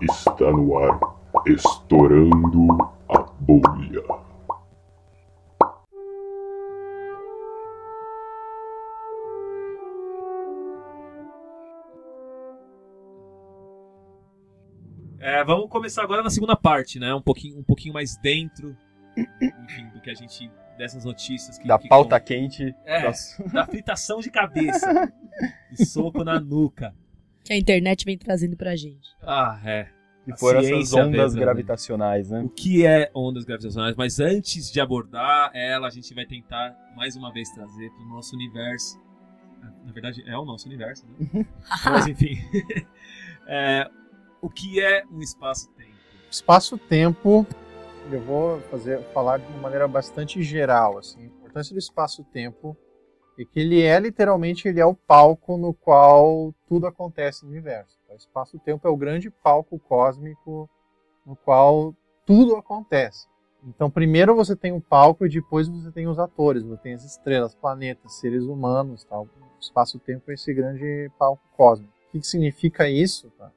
Está no ar, estourando a bolha. É, vamos começar agora na segunda parte, né? Um pouquinho, um pouquinho mais dentro, enfim, do que a gente dessas notícias que Da que pauta com- quente. É. das- da fritação de cabeça e soco na nuca. Que a internet vem trazendo pra gente. Ah, é. Que A foram essas ondas mesmo, né? gravitacionais, né? O que é ondas gravitacionais? Mas antes de abordar ela, a gente vai tentar mais uma vez trazer para o nosso universo. Na verdade, é o nosso universo, né? Mas enfim. É, o que é um espaço-tempo? Espaço-tempo, eu vou fazer, falar de uma maneira bastante geral. Assim. A importância do espaço-tempo é que ele é literalmente ele é o palco no qual tudo acontece no universo. O espaço-tempo é o grande palco cósmico no qual tudo acontece. Então, primeiro você tem o palco e depois você tem os atores, você tem as estrelas, planetas, seres humanos, tal. O espaço-tempo é esse grande palco cósmico. O que, que significa isso? Tá?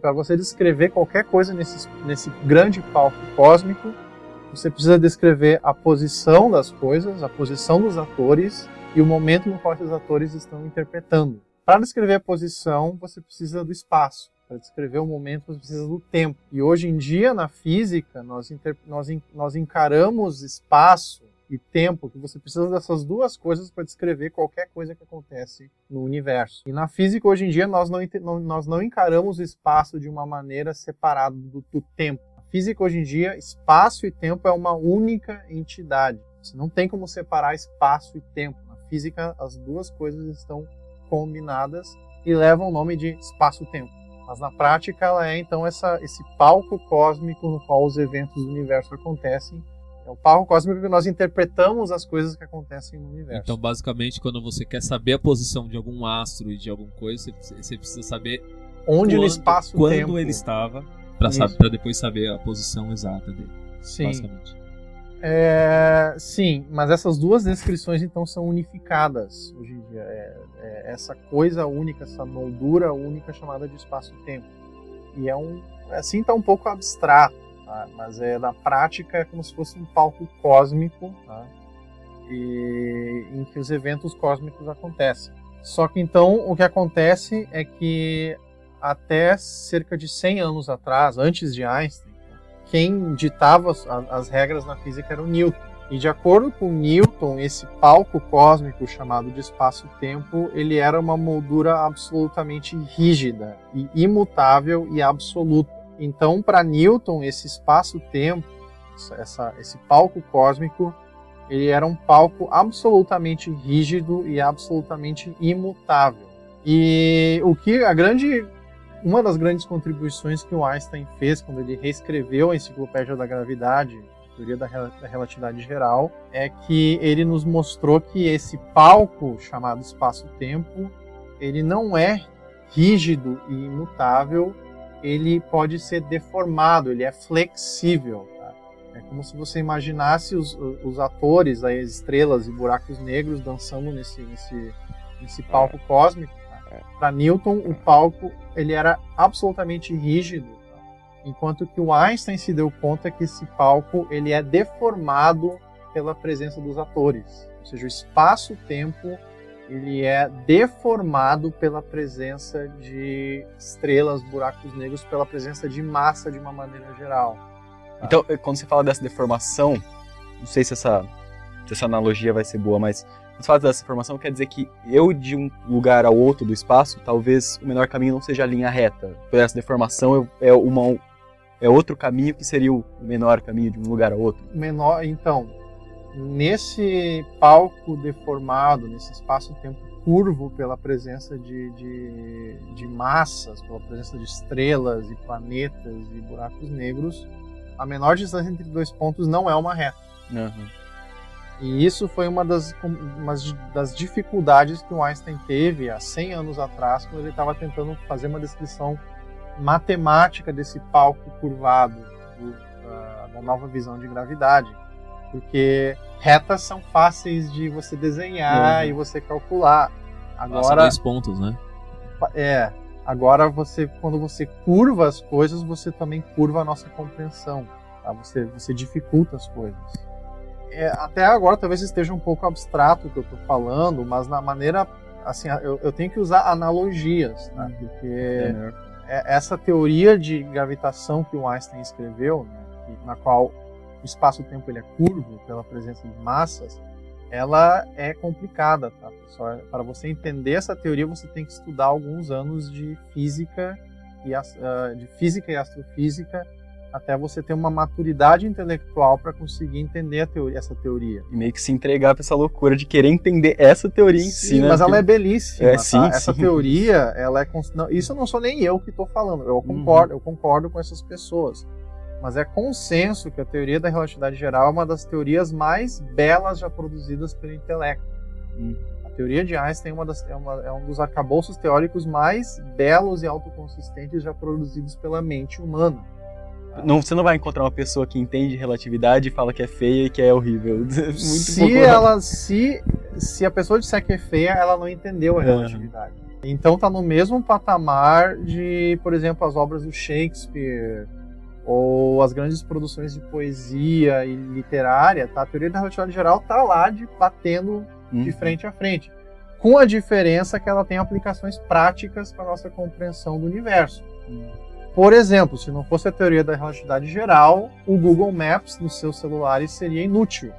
Para você descrever qualquer coisa nesse, nesse grande palco cósmico, você precisa descrever a posição das coisas, a posição dos atores e o momento no qual esses atores estão interpretando. Para descrever a posição, você precisa do espaço. Para descrever o momento, você precisa do tempo. E hoje em dia, na física, nós, nós, nós encaramos espaço e tempo, que você precisa dessas duas coisas para descrever qualquer coisa que acontece no universo. E na física, hoje em dia, nós não, não- nós não encaramos o espaço de uma maneira separada do, do tempo. Na física, hoje em dia, espaço e tempo é uma única entidade. Você não tem como separar espaço e tempo. Física, as duas coisas estão combinadas e levam o nome de espaço-tempo. Mas na prática, ela é então essa, esse palco cósmico no qual os eventos do universo acontecem. É o palco cósmico que nós interpretamos as coisas que acontecem no universo. Então, basicamente, quando você quer saber a posição de algum astro e de alguma coisa, você, precisa saber Onde no quando- espaço-tempo. quando ele estava, para depois saber a posição exata dele, Sim. basicamente. É, sim, mas essas duas descrições então são unificadas hoje em dia. É, é essa coisa única, essa moldura única chamada de espaço-tempo. E é um, assim tá um pouco abstrato, tá? mas é na prática é como se fosse um palco cósmico, tá? e, em que os eventos cósmicos acontecem. Só que então o que acontece é que até cerca de 100 anos atrás, antes de Einstein, quem ditava as, as regras na física era o Newton. E de acordo com Newton, esse palco cósmico chamado de espaço-tempo, ele era uma moldura absolutamente rígida e imutável e absoluta. Então, para Newton, esse espaço-tempo, essa, esse palco cósmico, ele era um palco absolutamente rígido e absolutamente imutável. E o que a grande uma das grandes contribuições que o Einstein fez quando ele reescreveu a Enciclopédia da Gravidade, a Teoria da Rel- da Relatividade Geral, é que ele nos mostrou que esse palco chamado espaço-tempo, ele não é rígido e imutável, ele pode ser deformado, ele é flexível. tá? É como se você imaginasse os, os atores, aí, as estrelas e buracos negros dançando nesse, nesse, nesse palco cósmico. Para Newton, o palco ele era absolutamente rígido, tá? enquanto que o Einstein se deu conta que esse palco ele é deformado pela presença dos atores. Ou seja, o espaço-tempo ele é deformado pela presença de estrelas, buracos negros, pela presença de massa de uma maneira geral. Então, eh, quando você fala dessa deformação, não sei se essa, se essa analogia vai ser boa, mas você fala dessa deformação, quer dizer que eu de um lugar ao outro do espaço, talvez o menor caminho não seja a linha reta. Por essa deformação é uma é outro caminho que seria o menor caminho de um lugar ao outro. menor. Então, nesse palco deformado, nesse espaço-tempo curvo pela presença de, de, de massas, pela presença de estrelas e planetas e buracos negros, a menor distância entre dois pontos não é uma reta. Uhum. E isso foi uma das, uma das dificuldades que o Einstein teve há 100 anos atrás, quando ele estava tentando fazer uma descrição matemática desse palco curvado do, da, da nova visão de gravidade. Porque retas são fáceis de você desenhar Uhum. e você calcular. Agora, dois pontos, né? é, Agora, você, quando você curva as coisas, você também curva a nossa compreensão. Tá? Você, você dificulta as coisas. É, até agora, talvez esteja um pouco abstrato o que eu estou falando, mas na maneira, assim, eu, eu tenho que usar analogias, tá? porque É, é- essa teoria de gravitação que o Einstein escreveu, né, na qual o espaço-tempo ele é curvo pela presença de massas, ela é complicada, tá, pessoal? Para você entender essa teoria, você tem que estudar alguns anos de física e ah, de física e astrofísica até você ter uma maturidade intelectual para conseguir entender teoria- essa teoria. E meio que se entregar pra essa loucura de querer entender essa teoria em si, Sim, né? mas ela é belíssima. É, tá? sim, Essa sim. teoria, ela é. não, isso não sou nem eu que estou falando. Eu concordo, eu concordo com essas pessoas. Mas é consenso que a teoria da relatividade geral é uma das teorias mais belas já produzidas pelo intelecto. Hum. A teoria de Einstein é, uma das- é uma- é um dos arcabouços teóricos mais belos e autoconsistentes já produzidos pela mente humana. Não, você não vai encontrar uma pessoa que entende relatividade e fala que é feia e que é horrível. Muito se ela se se a pessoa disser que é feia, ela não entendeu a É. relatividade. Então tá no mesmo patamar de, por exemplo, as obras do Shakespeare ou as grandes produções de poesia e literária, tá? A teoria da relatividade geral tá lá de batendo de Hum. frente a frente, com a diferença que ela tem aplicações práticas para nossa compreensão do universo. Por exemplo, se não fosse a teoria da relatividade geral, o Google Maps nos seus celulares seria inútil,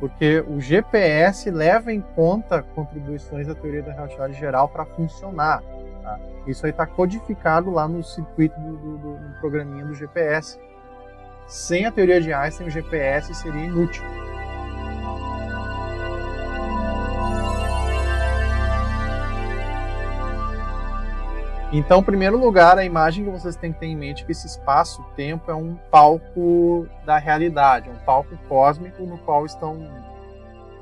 porque o GPS leva em conta contribuições da teoria da relatividade geral para funcionar. tá? Isso aí está codificado lá no circuito do, do- do- no programinha do GPS. Sem a teoria de Einstein, o GPS seria inútil. Então, em primeiro lugar, a imagem que vocês têm que ter em mente é que esse espaço-tempo é um palco da realidade, é um palco cósmico no qual estão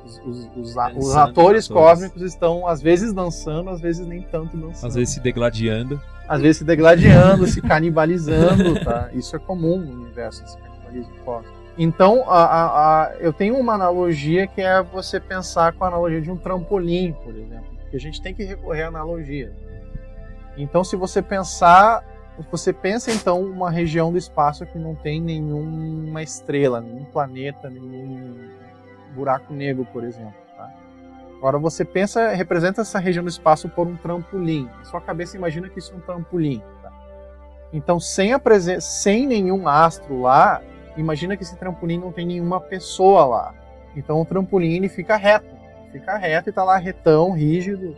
os, os- os a- os atores cósmicos estão às vezes dançando, às vezes nem tanto dançando, Às vezes se degladiando. às vezes se degladiando, se canibalizando, tá? Isso é comum no universo esse canibalismo cósmico. Então, a, a- a- eu tenho uma analogia que é você pensar com a analogia de um trampolim, por exemplo, porque a gente tem que recorrer a analogia. Então, se você pensar, você pensa então uma região do espaço que não tem nenhuma estrela, nenhum planeta, nenhum buraco negro, por exemplo. Tá? Agora você pensa, representa essa região do espaço por um trampolim. Na sua cabeça imagina que isso é um trampolim. tá? Então, sem a sem nenhum astro lá, imagina que esse trampolim não tem nenhuma pessoa lá. Então o trampolim ele fica reto, fica reto e tá lá retão, rígido.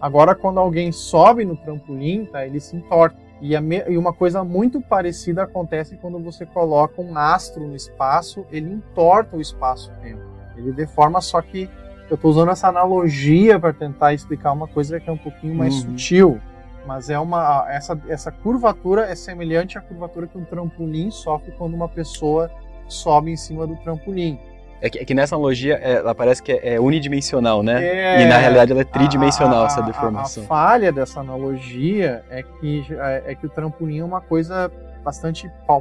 Agora quando alguém sobe no trampolim, tá, ele se entorta. E, e uma coisa muito parecida acontece quando você coloca um astro no espaço, ele entorta o espaço-tempo. Ele deforma, só que eu estou usando essa analogia para tentar explicar uma coisa que é um pouquinho mais Uhum. sutil. Mas é uma essa, essa curvatura é semelhante à curvatura que um trampolim sofre quando uma pessoa sobe em cima do trampolim. É que, é que nessa analogia é, ela parece que é, é unidimensional, né? É, E na realidade ela é tridimensional, a- essa a- deformação. A, falha dessa analogia é que, é, é que o trampolim é uma coisa bastante palpável,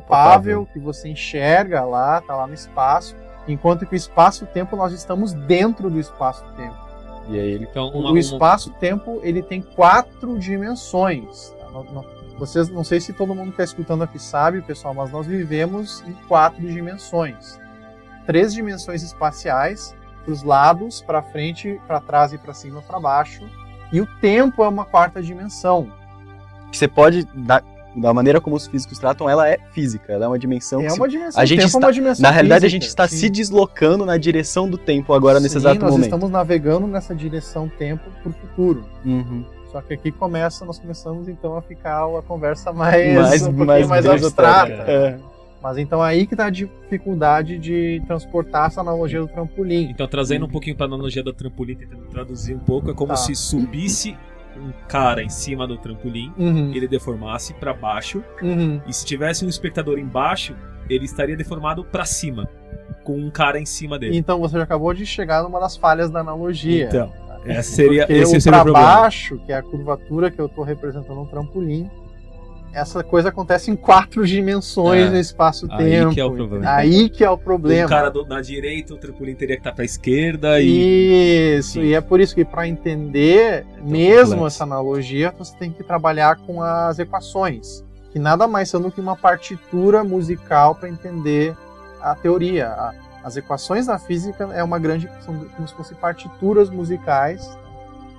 Palpável. que você enxerga lá, tá lá no espaço, enquanto que o espaço-tempo nós estamos dentro do espaço-tempo. E aí ele. Então, uma, o espaço-tempo ele tem quatro dimensões. tá? Não- não- Vocês, não sei se todo mundo que está escutando aqui sabe, pessoal, mas nós vivemos em quatro dimensões. Três dimensões espaciais, para os lados, para frente, para trás e para cima, para baixo. E o tempo é uma quarta dimensão. Que você pode, da, da maneira como os físicos tratam, ela é física, ela é uma dimensão É uma dimensão. a gente tempo está- é uma dimensão Na realidade, a física, gente está sim. se deslocando na direção do tempo agora, nesse Sim, exato nós momento. estamos navegando nessa direção tempo para o futuro. Uhum. Só que aqui começa, nós começamos então a ficar a conversa mais, Mais- um pouquinho mais mais, abstrata. É. Mas então aí que tá a dificuldade de transportar essa analogia do trampolim. Então, trazendo um pouquinho para a analogia da trampolim, tentando traduzir um pouco, é como Tá. se subisse um cara em cima do trampolim, Uhum, ele deformasse para baixo, uhum. e se tivesse um espectador embaixo, ele estaria deformado para cima, com um cara em cima dele. Então você já acabou de chegar numa das falhas da analogia. Então, essa seria, Porque esse seria o problema. baixo, que é a curvatura que eu estou representando um trampolim, essa coisa acontece em quatro dimensões É, no espaço-tempo. aí que é o problema. Aí que é o O problema. cara do- na direita, o trampolim teria que estar pra esquerda e. Isso, Sim. e é por isso que para entender mesmo complexo. essa analogia, você tem que trabalhar com as equações, que nada mais são do que uma partitura musical para entender a teoria. A- As equações da física é uma grande são como se fossem partituras musicais.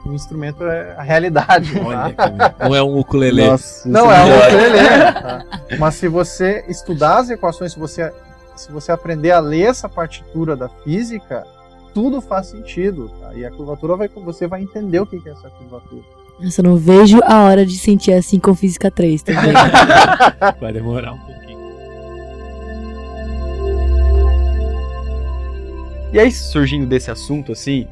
O instrumento é a realidade. tá? Olha, que- não é um ukulele. Nossa, Não isso é um ukulele, tá? Mas se você estudar as equações, se você, se você aprender a ler essa partitura da física, tudo faz sentido. Tá? E a curvatura vai, você vai entender o que é essa curvatura. Nossa, eu não vejo a hora de sentir assim com Física 3 também. Vai demorar um pouquinho. E aí, surgindo desse assunto, assim,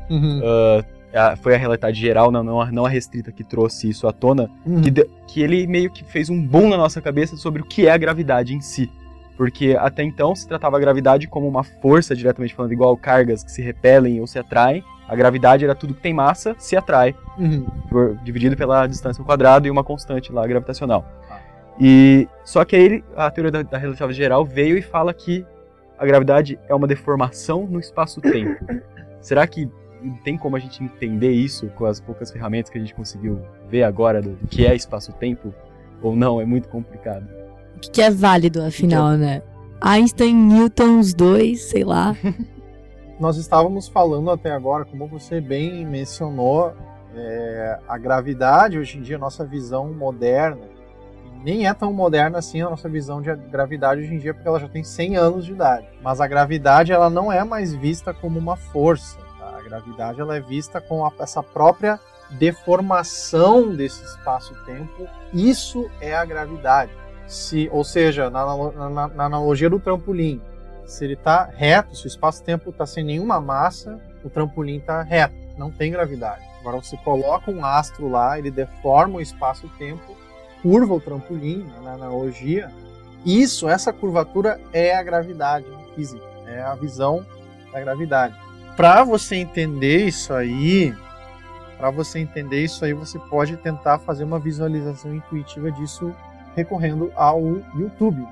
ah, a- foi a realidade geral, não, não, a, não a restrita que trouxe isso à tona, Uhum. que, de- que ele meio que fez um boom na nossa cabeça sobre o que é a gravidade em si. Porque até então se tratava a gravidade como uma força, diretamente falando, igual cargas que se repelem ou se atraem. A gravidade era tudo que tem massa, se atrai, Uhum. por- dividido pela distância ao quadrado e uma constante lá gravitacional. E só que aí ele- a teoria da, da relatividade geral veio e fala que a gravidade é uma deformação no espaço-tempo. Será que tem como a gente entender isso com as poucas ferramentas que a gente conseguiu ver agora do, do que é espaço-tempo? Ou não? É muito complicado. O que, que é válido, afinal, né? Einstein, Newton, os dois, sei lá. Nós estávamos falando até agora, como você bem mencionou, é, a gravidade, hoje em dia, a nossa visão moderna, nem é tão moderna assim a nossa visão de gravidade hoje em dia, porque ela já tem 100 anos de idade. Mas a gravidade, ela não é mais vista como uma força. Gravidade, ela é vista com a- essa própria deformação desse espaço-tempo. Isso é a gravidade. Se, ou seja, na, na- na analogia do trampolim, se ele está reto, se o espaço-tempo está sem nenhuma massa, o trampolim está reto, não tem gravidade. Agora você coloca um astro lá, ele deforma o espaço-tempo, curva o trampolim né, na analogia. Isso, essa curvatura é a gravidade física, é a visão da gravidade. Para você entender isso aí, para você entender isso aí, você pode tentar fazer uma visualização intuitiva disso recorrendo ao YouTube.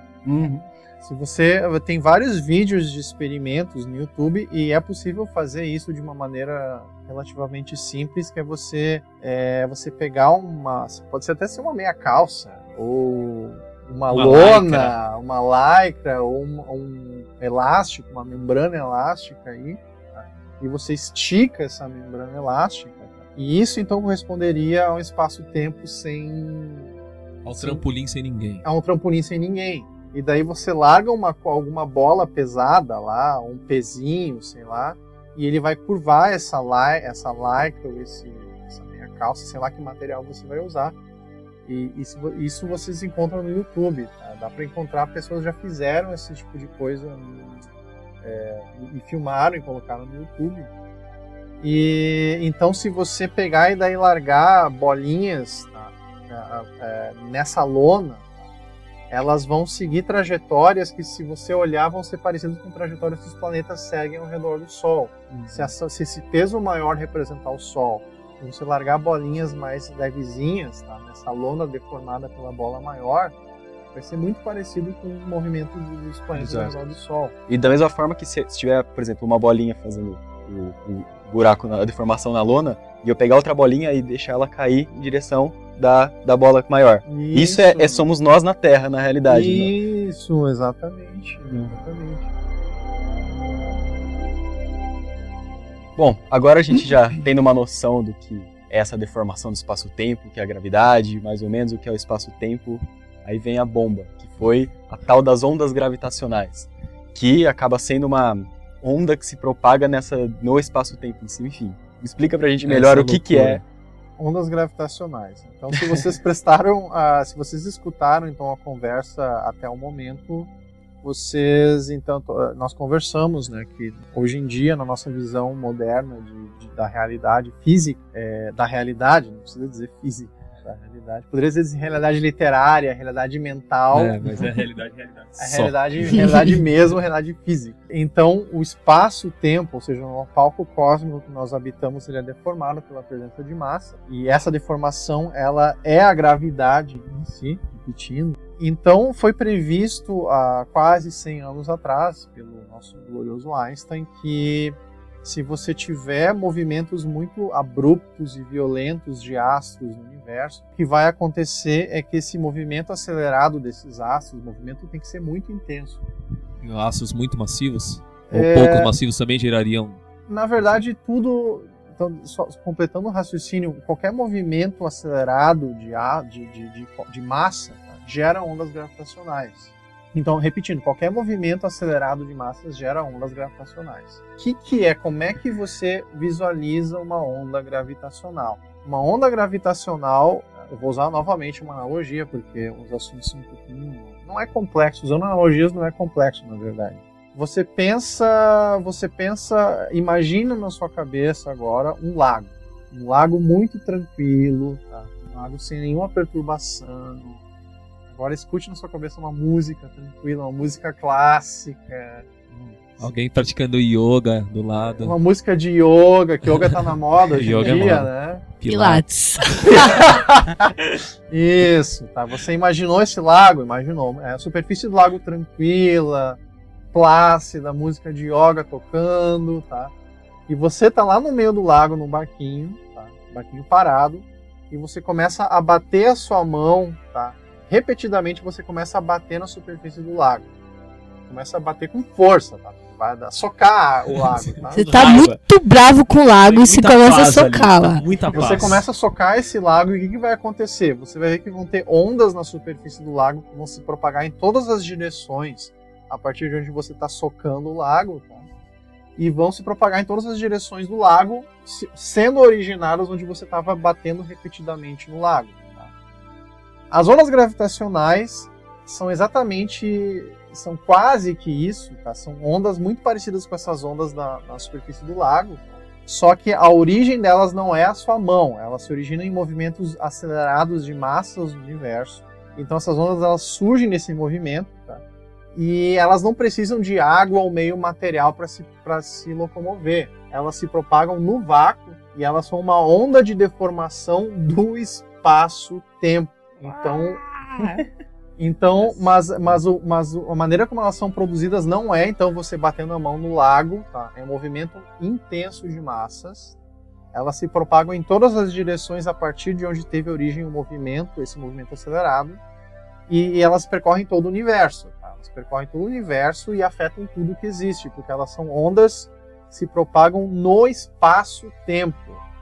Se você tem vários vídeos de experimentos no YouTube e é possível fazer isso de uma maneira relativamente simples, que é você é, você pegar uma, pode ser até ser uma meia calça ou uma, Uma lona, lycra. uma lycra ou um, um elástico, uma membrana elástica aí? E você estica essa membrana elástica. E isso então corresponderia a um espaço-tempo sem Ao Sim. trampolim sem ninguém. a um trampolim sem ninguém. E daí você larga uma, alguma bola pesada lá, um pezinho, sei lá, e ele vai curvar essa, li, essa lycra ou esse, essa meia calça, sei lá que material você vai usar. E isso, isso vocês encontram no YouTube. Tá? Dá para encontrar, pessoas já fizeram esse tipo de coisa no- é, e filmaram e colocaram no YouTube. E então, se você pegar e daí largar bolinhas tá, a- a- nessa lona, elas vão seguir trajetórias que, se você olhar, vão ser parecidas com trajetórias que os planetas seguem ao redor do Sol. Se, essa- se esse peso maior representar o Sol, e você largar bolinhas mais levezinhas, tá, nessa lona deformada pela bola maior, vai ser muito parecido com o movimento dos planetas ao redor do Sol. E da mesma forma que se, se tiver, por exemplo, uma bolinha fazendo o, o buraco, na, a deformação na lona, e eu pegar outra bolinha e deixar ela cair em direção da, da bola maior. Isso, é, é- somos nós na Terra, na realidade. né? Isso, exatamente. exatamente. Bom, agora a gente já tendo uma noção do que é essa deformação do espaço-tempo, que é a gravidade, mais ou menos o que é o espaço-tempo, aí vem a bomba, que foi a tal das ondas gravitacionais, que acaba sendo uma onda que se propaga nessa no espaço-tempo em si, enfim. Explica pra gente melhor Essa o que, que é. ondas gravitacionais. Então, se vocês prestaram, a, se vocês escutaram então a conversa até o momento, vocês então nós conversamos, né, que hoje em dia na nossa visão moderna de, de- da realidade física, é, da realidade, não precisa dizer física, da realidade, poderia dizer realidade literária, realidade mental. É, mas é realidade, realidade. A Só. realidade, realidade mesmo, realidade física. Então, o espaço-tempo, ou seja, o palco cósmico que nós habitamos, ele é deformado pela presença de massa. E essa deformação, ela é a gravidade em si. repetindo. Então foi previsto há quase 100 anos atrás, pelo nosso glorioso Einstein, que se você tiver movimentos muito abruptos e violentos de astros no universo, o que vai acontecer é que esse movimento acelerado desses astros, o movimento tem que ser muito intenso. Astros muito massivos? Ou É. poucos massivos também gerariam. Na verdade, tudo. Então, só completando o raciocínio, qualquer movimento acelerado de, de, de, de massa tá, gera ondas gravitacionais. Então, repetindo, qualquer movimento acelerado de massas gera ondas gravitacionais. O que, que é? Como é que você visualiza uma onda gravitacional? Uma onda gravitacional, eu vou usar novamente uma analogia, porque os assuntos são um pouquinho. Não é complexo, usando analogias não é complexo, na verdade. Você pensa, você pensa, imagina na sua cabeça agora um lago, um lago muito tranquilo, tá? um lago sem nenhuma perturbação. Agora escute na sua cabeça uma música tranquila, uma música clássica, Alguém praticando yoga do lado. uma música de yoga, que yoga tá na moda hoje em Yoga é dia, moda. né? Pilates. Isso, tá? Você imaginou esse lago? Imaginou. É a superfície do lago tranquila, plácida, música de yoga tocando, tá? E você tá lá no meio do lago, num barquinho, tá? Barquinho parado, e você começa a bater a sua mão, tá? Repetidamente você começa a bater na superfície do lago. Começa a bater com força, tá? Vai dar, socar o lago, tá? Você tá Raiva. muito bravo com o lago e você Muita começa a paz socar tá lá. Muita paz. Você começa a socar esse lago e o que, que vai acontecer? Você vai ver que vão ter ondas na superfície do lago que vão se propagar em todas as direções a partir de onde você está socando o lago, tá? E vão se propagar em todas as direções do lago, se- sendo originadas onde você estava batendo repetidamente no lago. As ondas gravitacionais são exatamente, são quase que isso, tá? São ondas muito parecidas com essas ondas na, na superfície do lago? Só que a origem delas não é a sua mão, elas se originam em movimentos acelerados de massas do universo. Então essas ondas elas surgem nesse movimento, tá? E elas não precisam de água ou meio material para se, se locomover. Elas se propagam no vácuo e elas são uma onda de deformação do espaço-tempo. Então, então, mas, mas, o, mas o- a maneira como elas são produzidas não é então você batendo a mão no lago, tá? É um movimento intenso de massas. Elas se propagam em todas as direções a partir de onde teve origem o movimento, esse movimento acelerado, e, e elas percorrem todo o universo. tá? Elas percorrem todo o universo e afetam tudo que existe, porque elas são ondas que se propagam no espaço-tempo.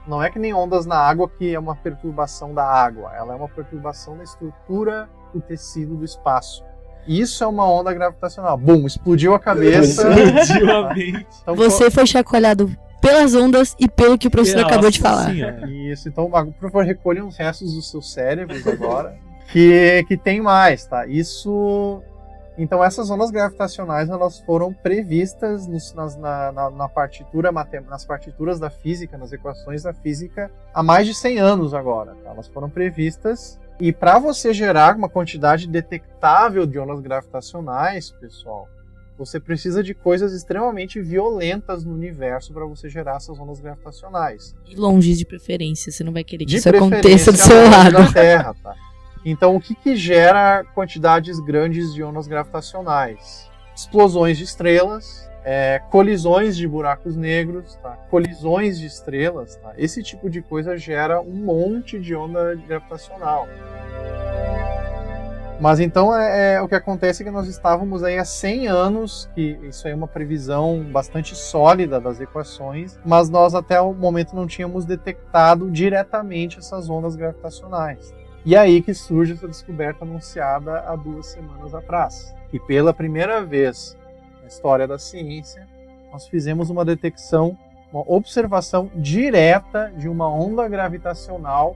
Não é que nem ondas na água que é uma perturbação da água, ela é uma perturbação da estrutura do tecido do espaço. Isso é uma onda gravitacional. Bum, explodiu a cabeça. Explodiu a mente. Então, Você foi chacoalhado pelas ondas e pelo que o professor Nossa acabou de falar. Senhora. Isso, então, por favor, recolha os restos dos seus cérebros agora, que, que tem mais, tá? Isso. Então, essas ondas gravitacionais elas foram previstas nos- nas, na, na, na partitura, nas partituras da física, nas equações da física, há mais de 100 anos agora. tá? Elas foram previstas. E para você gerar uma quantidade detectável de ondas gravitacionais, pessoal, você precisa de coisas extremamente violentas no universo para você gerar essas ondas gravitacionais. E longe de preferência, você não vai querer que De isso aconteça do seu lado. da Terra, tá? Então, o que, que gera quantidades grandes de ondas gravitacionais? Explosões de estrelas, é, colisões de buracos negros, tá? colisões de estrelas. Tá? Esse tipo de coisa gera um monte de onda gravitacional. Mas então é, é, o que acontece é que nós estávamos aí há 100 anos, que isso é uma previsão bastante sólida das equações, mas nós até o momento não tínhamos detectado diretamente essas ondas gravitacionais. E aí que surge essa descoberta anunciada há duas semanas atrás. E pela primeira vez na história da ciência, nós fizemos uma detecção, uma observação direta de uma onda gravitacional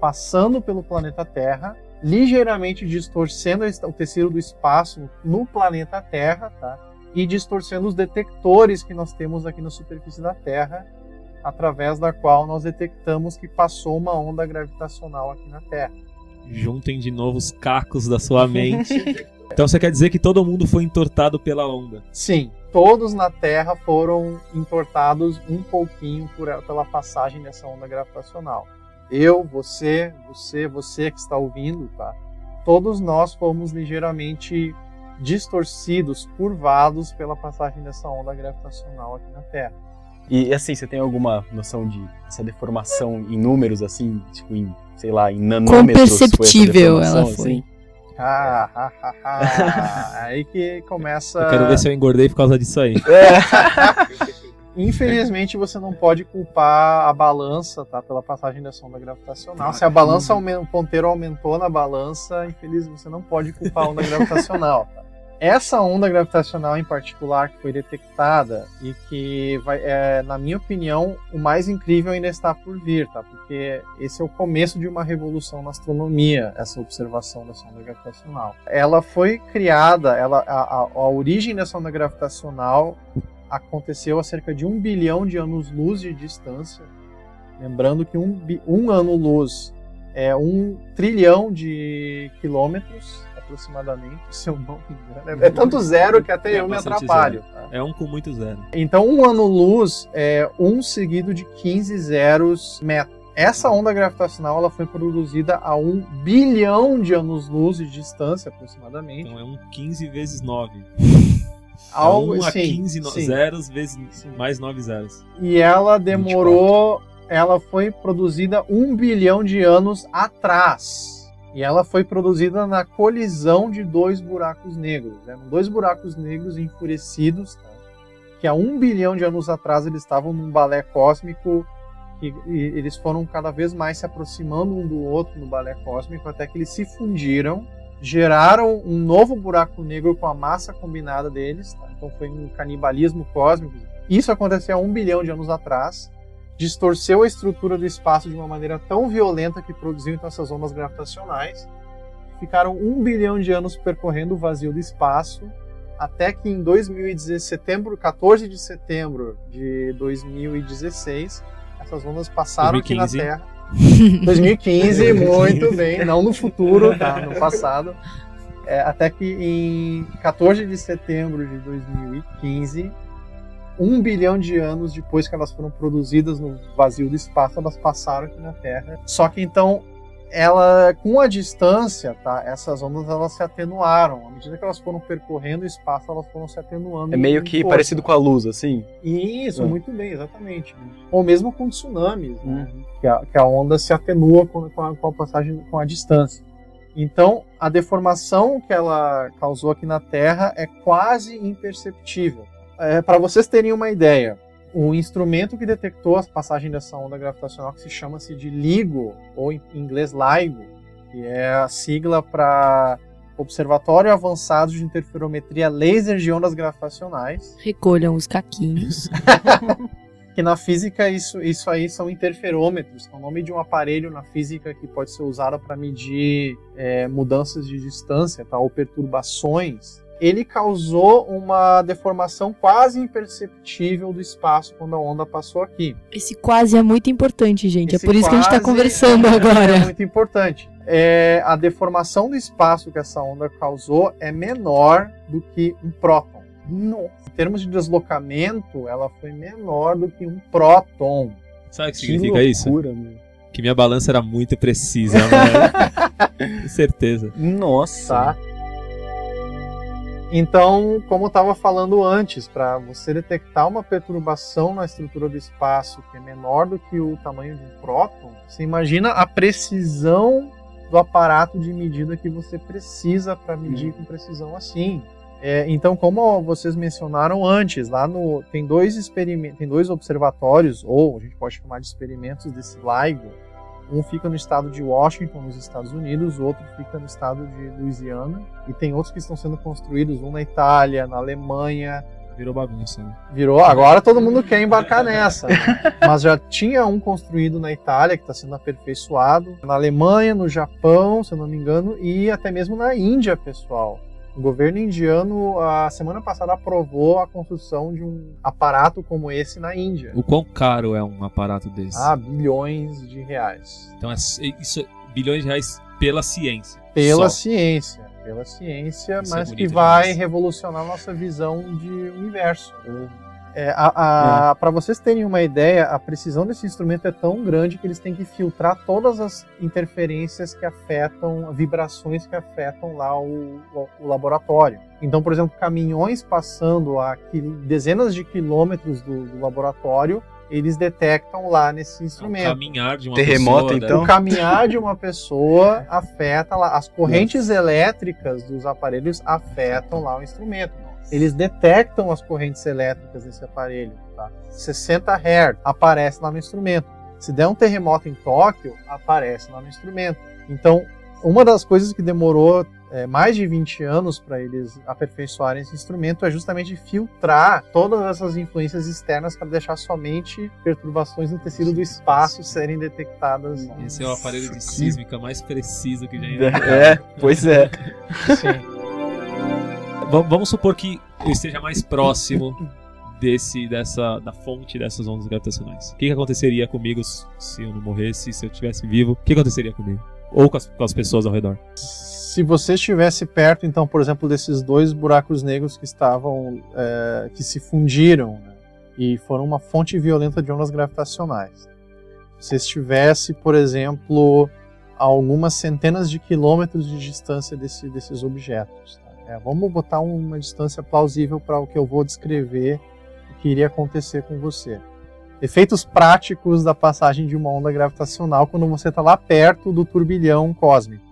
passando pelo planeta Terra ligeiramente distorcendo o tecido do espaço no planeta Terra, tá? E distorcendo os detectores que nós temos aqui na superfície da Terra, através da qual nós detectamos que passou uma onda gravitacional aqui na Terra. Juntem de novo os cacos da sua mente. Então você quer dizer que todo mundo foi entortado pela onda? Sim, todos na Terra foram entortados um pouquinho por, pela passagem dessa onda gravitacional. Eu, você, você, você que está ouvindo, tá? todos nós fomos ligeiramente distorcidos, curvados pela passagem dessa onda gravitacional aqui na Terra. E assim, você tem alguma noção de essa deformação em números, assim, tipo em, sei lá, em nanômetros? foi essa perceptível deformação, ela foi. assim? Ah, ah, ah, ah. aí que começa. Eu quero ver se eu engordei por causa disso aí. Infelizmente você não pode culpar a balança, tá, pela passagem da sonda gravitacional. Se a balança aumen- o ponteiro aumentou na balança, infelizmente você não pode culpar a onda gravitacional. tá? Essa onda gravitacional em particular que foi detectada e que vai, é, na minha opinião, o mais incrível ainda está por vir, tá? Porque esse é o começo de uma revolução na astronomia, essa observação dessa onda gravitacional. Ela foi criada, ela, a, a, a origem dessa onda gravitacional aconteceu a cerca de um bilhão de anos-luz de distância. Lembrando que um, um ano-luz é um trilhão de quilômetros, aproximadamente, se eu não me engano. É, é tanto zero que até É eu me atrapalho. tá? É um com muito zero. Então, um ano-luz é um seguido de 15 zeros metros. Essa onda gravitacional ela foi produzida a um bilhão de anos-luz de distância, aproximadamente. Então é um 15 vezes 9. Algo é 1 a sim, 15 no- sim. zeros vezes Sim. mais 9 zeros. E ela demorou. Ela foi produzida um bilhão de anos atrás. E ela foi produzida na colisão de dois buracos negros. Eram dois buracos negros enfurecidos, tá? que há um bilhão de anos atrás eles estavam num balé cósmico. Que, eles foram cada vez mais se aproximando um do outro no balé cósmico, até que eles se fundiram, geraram um novo buraco negro com a massa combinada deles. tá? Então foi um canibalismo cósmico. Isso aconteceu há um bilhão de anos atrás distorceu a estrutura do espaço de uma maneira tão violenta que produziu então essas ondas gravitacionais. Ficaram um bilhão de anos percorrendo o vazio do espaço, até que em 2016, setembro, 14 de setembro de 2016, essas ondas passaram aqui 2015. na Terra. 2015, muito bem, não no futuro, tá? No passado. É, até que em 14 de setembro de 2015, um bilhão de anos depois que elas foram produzidas no vazio do espaço, elas passaram aqui na Terra. Só que então, ela, com a distância, tá? Essas ondas elas se atenuaram. À medida que elas foram percorrendo o espaço, elas foram se atenuando. É meio que parecido com a luz, assim. Isso, É. muito bem, exatamente. Ou mesmo com tsunamis, né? Uhum. que, a, que a onda se atenua com, com, a, com a passagem, com a distância. Então, a deformação que ela causou aqui na Terra é quase imperceptível. É, Para vocês terem uma ideia, o instrumento que detectou a passagem dessa onda gravitacional, que se chama-se de LIGO, ou em inglês LIGO, que é a sigla para Observatório Avançado de Interferometria Laser de Ondas Gravitacionais, Recolham os caquinhos. que na física isso, isso aí são interferômetros, é o nome de um aparelho na física que pode ser usado para medir é, mudanças de distância tá, ou perturbações. Ele causou uma deformação quase imperceptível do espaço quando a onda passou aqui. Esse quase é muito importante, gente. Esse é por isso que a gente tá quase conversando é, É agora. muito importante. É, a deformação do espaço que essa onda causou é menor do que um próton. Nossa. Em termos de deslocamento, ela foi menor do que um próton. Sabe o que Que significa isso? loucura, meu. Que minha balança era muito precisa, mano. Com certeza. Nossa. Tá? Então, como eu estava falando antes, para você detectar uma perturbação na estrutura do espaço que é menor do que o tamanho de um próton, você imagina a precisão do aparato de medida que você precisa para medir com precisão assim. É, então, como vocês mencionaram antes, lá no tem dois experimentos, tem dois observatórios, ou a gente pode chamar de experimentos desse LIGO. Um fica no estado de Washington, nos Estados Unidos, o outro fica no estado de Louisiana, e tem outros que estão sendo construídos, um na Itália, na Alemanha, Virou bagunça, né? Virou, agora todo mundo quer embarcar nessa. Mas já tinha um construído na Itália, que está sendo aperfeiçoado, na Alemanha, no Japão, se eu não me engano, e até mesmo na Índia, pessoal. O governo indiano, a semana passada, aprovou a construção de um aparato como esse na Índia. O quão caro é um aparato desse? Ah, bilhões de reais. Então é isso é bilhões de reais pela ciência. Pela Só. ciência. Pela ciência, Isso é mas que bonito vai demais. revolucionar a nossa visão de universo. É, a, a, Para vocês terem uma ideia, a precisão desse instrumento é tão grande que eles têm que filtrar todas as interferências que afetam, vibrações que afetam lá o, o, o laboratório. Então, por exemplo, caminhões passando a dezenas de quilômetros do, do laboratório eles detectam lá nesse instrumento. O caminhar de uma Terremoto, pessoa, né? então. O caminhar de uma pessoa afeta lá, as correntes elétricas dos aparelhos afetam lá o instrumento. Eles detectam as correntes elétricas desse aparelho. Tá? 60 Hz aparece lá no instrumento. Se der um terremoto em Tóquio, aparece lá no instrumento. Então, uma das coisas que demorou é, mais de 20 anos para eles aperfeiçoarem esse instrumento é justamente filtrar todas essas influências externas para deixar somente perturbações no tecido do espaço serem detectadas. Esse é o aparelho de sísmica mais preciso que já inventaram. É, pois é. Sim. Vamos supor que eu esteja mais próximo desse dessa da fonte dessas ondas gravitacionais. O que, que aconteceria comigo se eu não morresse, se eu estivesse vivo? O que aconteceria comigo? Ou com as, com as pessoas ao redor? se você estivesse perto, então, por exemplo, desses dois buracos negros que estavam, é, que se fundiram né, e foram uma fonte violenta de ondas gravitacionais. Se estivesse, por exemplo, a algumas centenas de quilômetros de distância desse, desses objetos. É, vamos botar uma distância plausível para o que eu vou descrever o que iria acontecer com você. Efeitos práticos da passagem de uma onda gravitacional quando você está lá perto do turbilhão cósmico.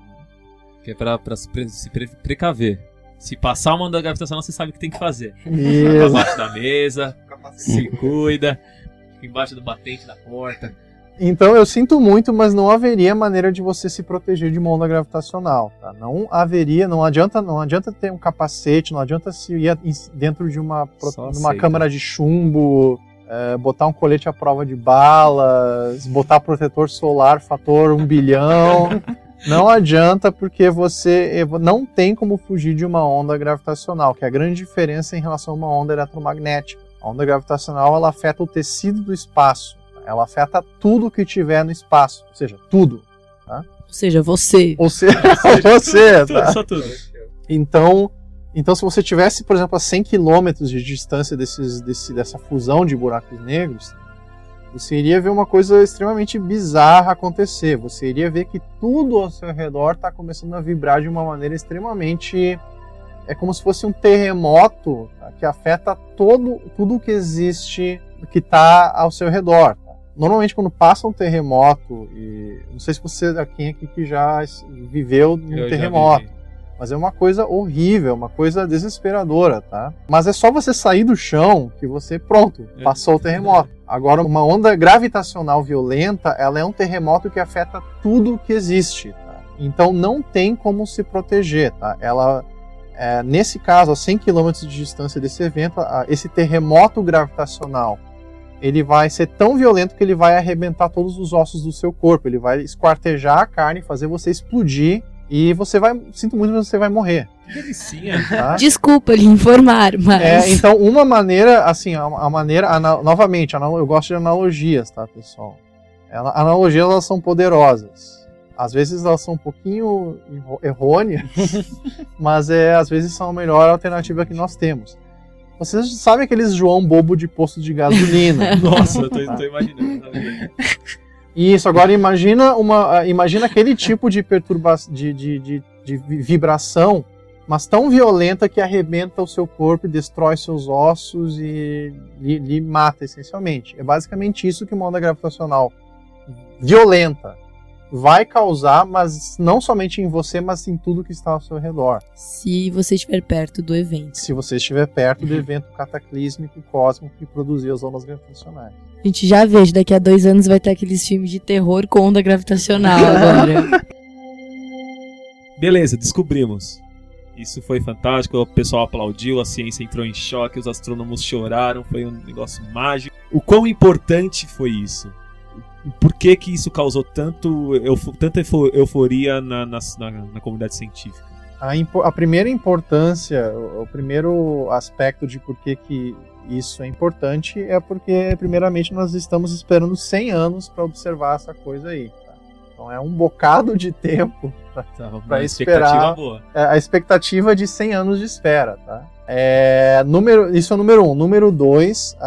Que é pra, pra se, pre, se pre, precaver. Se passar uma onda gravitacional, você sabe o que tem que fazer. Isso. Abaixo da mesa, se cuida, fica embaixo do batente da porta. Então eu sinto muito, mas não haveria maneira de você se proteger de uma onda gravitacional. Tá? Não haveria, não adianta, não adianta ter um capacete, não adianta se ir dentro de uma, uma câmara de chumbo, é, botar um colete à prova de balas, botar protetor solar fator um bilhão. Não adianta porque você não tem como fugir de uma onda gravitacional, que é a grande diferença em relação a uma onda eletromagnética. A onda gravitacional ela afeta o tecido do espaço, ela afeta tudo que tiver no espaço, ou seja, tudo. Tá? Ou seja, você. Ou seja, você. Tá? Só tudo. Então, então, se você tivesse, por exemplo, a 100 km de distância desses, desse, dessa fusão de buracos negros, você iria ver uma coisa extremamente bizarra acontecer. Você iria ver que tudo ao seu redor está começando a vibrar de uma maneira extremamente. É como se fosse um terremoto tá? que afeta todo, tudo que existe, que está ao seu redor. Normalmente, quando passa um terremoto, e não sei se você, quem aqui que já viveu um terremoto mas é uma coisa horrível, uma coisa desesperadora, tá? Mas é só você sair do chão que você, pronto, é. passou o terremoto. Agora, uma onda gravitacional violenta, ela é um terremoto que afeta tudo que existe, tá? Então não tem como se proteger, tá? Ela, é, nesse caso, a 100 km de distância desse evento, esse terremoto gravitacional ele vai ser tão violento que ele vai arrebentar todos os ossos do seu corpo, ele vai esquartejar a carne, fazer você explodir e você vai, sinto muito, mas você vai morrer. Que delicinha. Tá? Desculpa lhe informar, mas. É, então, uma maneira, assim, a, a maneira, a, novamente, a, eu gosto de analogias, tá, pessoal? Ela, analogias, elas são poderosas. Às vezes elas são um pouquinho errôneas, mas é, às vezes são a melhor alternativa que nós temos. Vocês sabem aqueles João bobo de posto de gasolina? Nossa, eu tô, tô imaginando. Isso, agora imagina uma. Ah, imagina aquele tipo de perturbação de, de, de, de, vibração, mas tão violenta que arrebenta o seu corpo e destrói seus ossos e lhe, lhe mata essencialmente. É basicamente isso que uma onda gravitacional violenta vai causar, mas não somente em você, mas em tudo que está ao seu redor. Se você estiver perto do evento. Se você estiver perto do evento cataclísmico cósmico que produziu as ondas gravitacionais. A gente já vejo, daqui a dois anos vai ter aqueles filmes de terror com onda gravitacional agora. Beleza, descobrimos. Isso foi fantástico, o pessoal aplaudiu, a ciência entrou em choque, os astrônomos choraram, foi um negócio mágico. O quão importante foi isso? Por que, que isso causou tanto, eufo, tanta euforia na, na, na, na comunidade científica? A, a, primeira importância, o, o, primeiro aspecto de por que, que isso é importante é porque, primeiramente, nós estamos esperando 100 anos para observar essa coisa aí. Tá? Então é um bocado de tempo para tá, esperar. Expectativa boa. É, a expectativa de 100 anos de espera. Tá? É, número, isso é o número um. Número dois, a,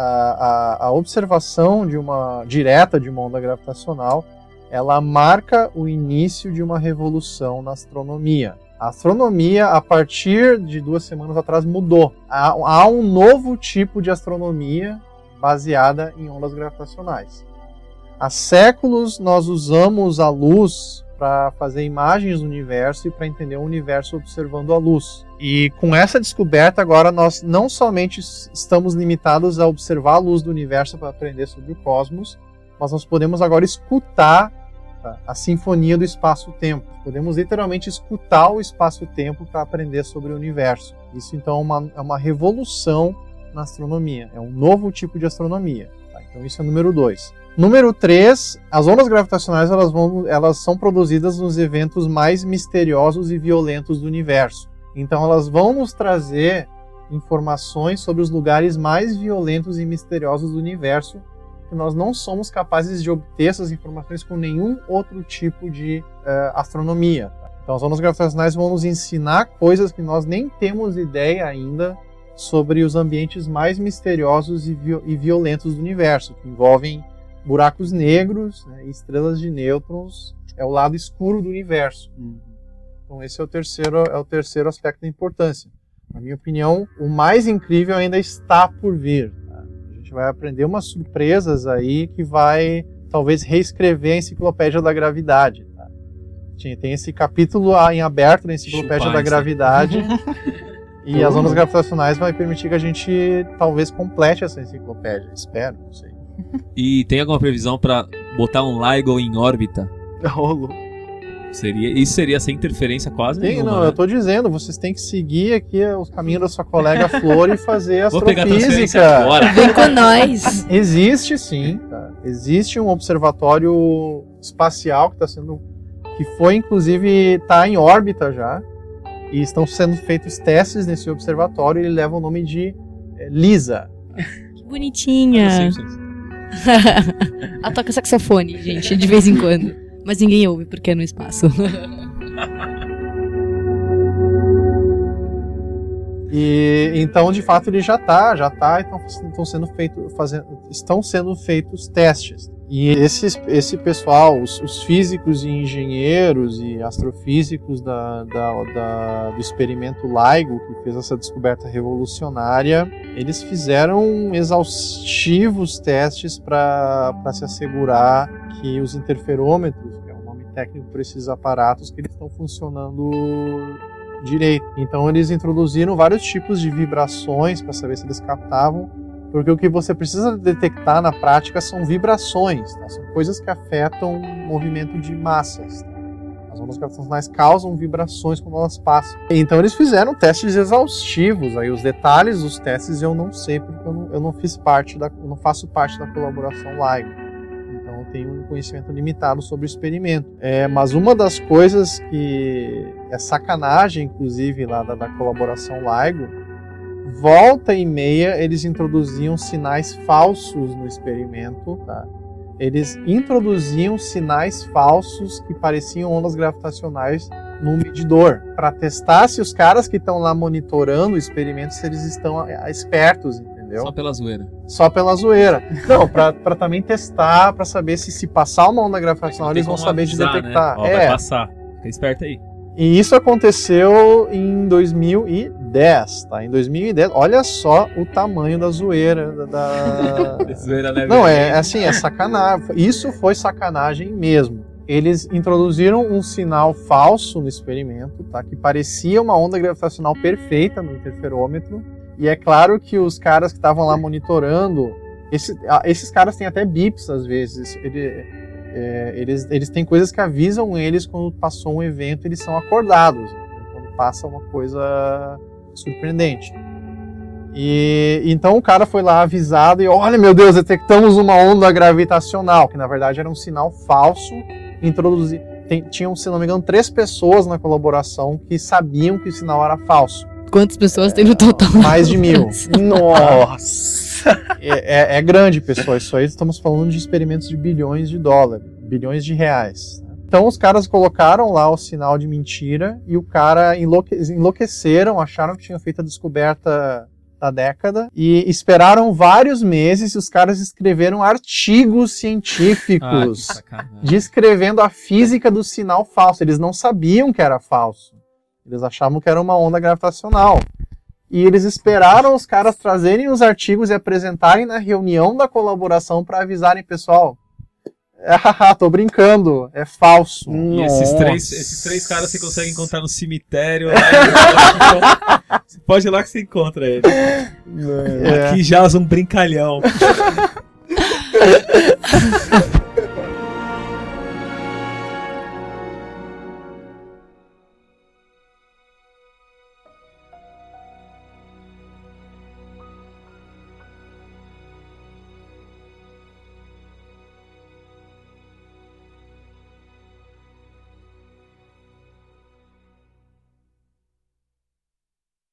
a, a observação de uma direta de uma onda gravitacional, ela marca o início de uma revolução na astronomia. A astronomia, a partir de duas semanas atrás, mudou. Há, há um novo tipo de astronomia baseada em ondas gravitacionais. Há séculos nós usamos a luz para fazer imagens do universo e para entender o universo observando a luz. E com essa descoberta, agora nós não somente estamos limitados a observar a luz do universo para aprender sobre o cosmos, mas nós podemos agora escutar a sinfonia do espaço-tempo. Podemos literalmente escutar o espaço-tempo para aprender sobre o universo. Isso então é uma, é uma revolução na astronomia, é um novo tipo de astronomia. Tá? Então isso é número 2. Número 3, as ondas gravitacionais elas, vão, elas são produzidas nos eventos mais misteriosos e violentos do universo. Então elas vão nos trazer informações sobre os lugares mais violentos e misteriosos do universo que nós não somos capazes de obter essas informações com nenhum outro tipo de uh, astronomia. Então as ondas gravitacionais vão nos ensinar coisas que nós nem temos ideia ainda sobre os ambientes mais misteriosos e, vi e violentos do universo, que envolvem buracos negros né, e estrelas de nêutrons é o lado escuro do universo. Uhum. Então esse é o terceiro é o terceiro aspecto da importância. Na minha opinião, o mais incrível ainda está por vir. Tá? A gente vai aprender umas surpresas aí que vai talvez reescrever a enciclopédia da gravidade. Tá? Tem esse capítulo em aberto na enciclopédia da gravidade. e as ondas gravitacionais vai permitir que a gente talvez complete essa enciclopédia. Espero, não sei. E tem alguma previsão para botar um LIGO em órbita? Rolo. Seria, isso seria sem interferência quase Tem, nenhuma, não, né? eu tô dizendo, vocês têm que seguir aqui os caminhos da sua colega Flor e fazer Vou pegar a transferência astrofísica. agora. Vem com nós. Existe sim, tá? existe um observatório espacial que está sendo, que foi inclusive tá em órbita já e estão sendo feitos testes nesse observatório. e Ele leva o nome de eh, LISA. Que bonitinha. Simpsons. Ela toca saxofone, gente, de vez em quando. Mas ninguém ouve porque é no espaço. E então, de fato, ele já está, já tá, então estão sendo feito, fazendo, estão sendo feitos testes. E esse, esse pessoal, os, os físicos e engenheiros e astrofísicos da, da, da, do experimento LIGO, que fez essa descoberta revolucionária, eles fizeram exaustivos testes para se assegurar que os interferômetros, que é o nome técnico para esses aparatos, que eles estão funcionando direito. Então eles introduziram vários tipos de vibrações para saber se eles captavam, porque o que você precisa detectar na prática são vibrações, tá? são coisas que afetam o movimento de massas. tá? As ondas gravitacionais causam vibrações quando elas passam. Então eles fizeram testes exaustivos. Aí os detalhes dos testes eu não sei porque eu não, eu não fiz parte da, eu não faço parte da colaboração LIGO. Então eu tenho um conhecimento limitado sobre o experimento. É, mas uma das coisas que é sacanagem, inclusive lá da, da colaboração LIGO, volta e meia eles introduziam sinais falsos no experimento, tá? Eles introduziam sinais falsos que pareciam ondas gravitacionais no medidor para testar se os caras que estão lá monitorando o experimento se eles estão ah, espertos, entendeu? Só pela zoeira. Só pela zoeira. Não, para também testar, para saber se se passar uma onda gravitacional eles vão saber avisar, de né? detectar. Ó, Vai é. passar. Fica esperto aí. E isso aconteceu em 2010, tá? Em 2010, olha só o tamanho da zoeira da. Zoeira, né, Não, velho? é assim, é sacanagem. Isso foi sacanagem mesmo. Eles introduziram um sinal falso no experimento, tá? Que parecia uma onda gravitacional perfeita no interferômetro. E é claro que os caras que estavam lá monitorando, esse- esses caras têm até bips às vezes. Ele- é, eles, eles têm coisas que avisam eles quando passou um evento, eles são acordados. entendeu? Quando passa uma coisa surpreendente. E então o cara foi lá avisado e olha, meu Deus, detectamos uma onda gravitacional, que na verdade era um sinal falso. Introduzi... Tem, tinham, se não me engano, três pessoas na colaboração que sabiam que o sinal era falso. Quantas pessoas tem no total? Mais de mil. Nossa! É, é- é grande, pessoal. Isso aí estamos falando de experimentos de bilhões de dólares, bilhões de reais. né? Então os caras colocaram lá o sinal de mentira e o cara enlouque enlouqueceram, acharam que tinham feito a descoberta da década e esperaram vários meses e os caras escreveram artigos Ah, científicos sacanagem. descrevendo a física do sinal falso. Eles não sabiam que era falso. Eles achavam que era uma onda gravitacional. E eles esperaram os caras trazerem os artigos e apresentarem na reunião da colaboração para avisarem, pessoal. Ah, tô brincando, é falso. E esses três, esses três caras você consegue encontrar no cemitério. lá em- Você pode ir lá que você encontra ele. É. Aqui jaz um brincalhão.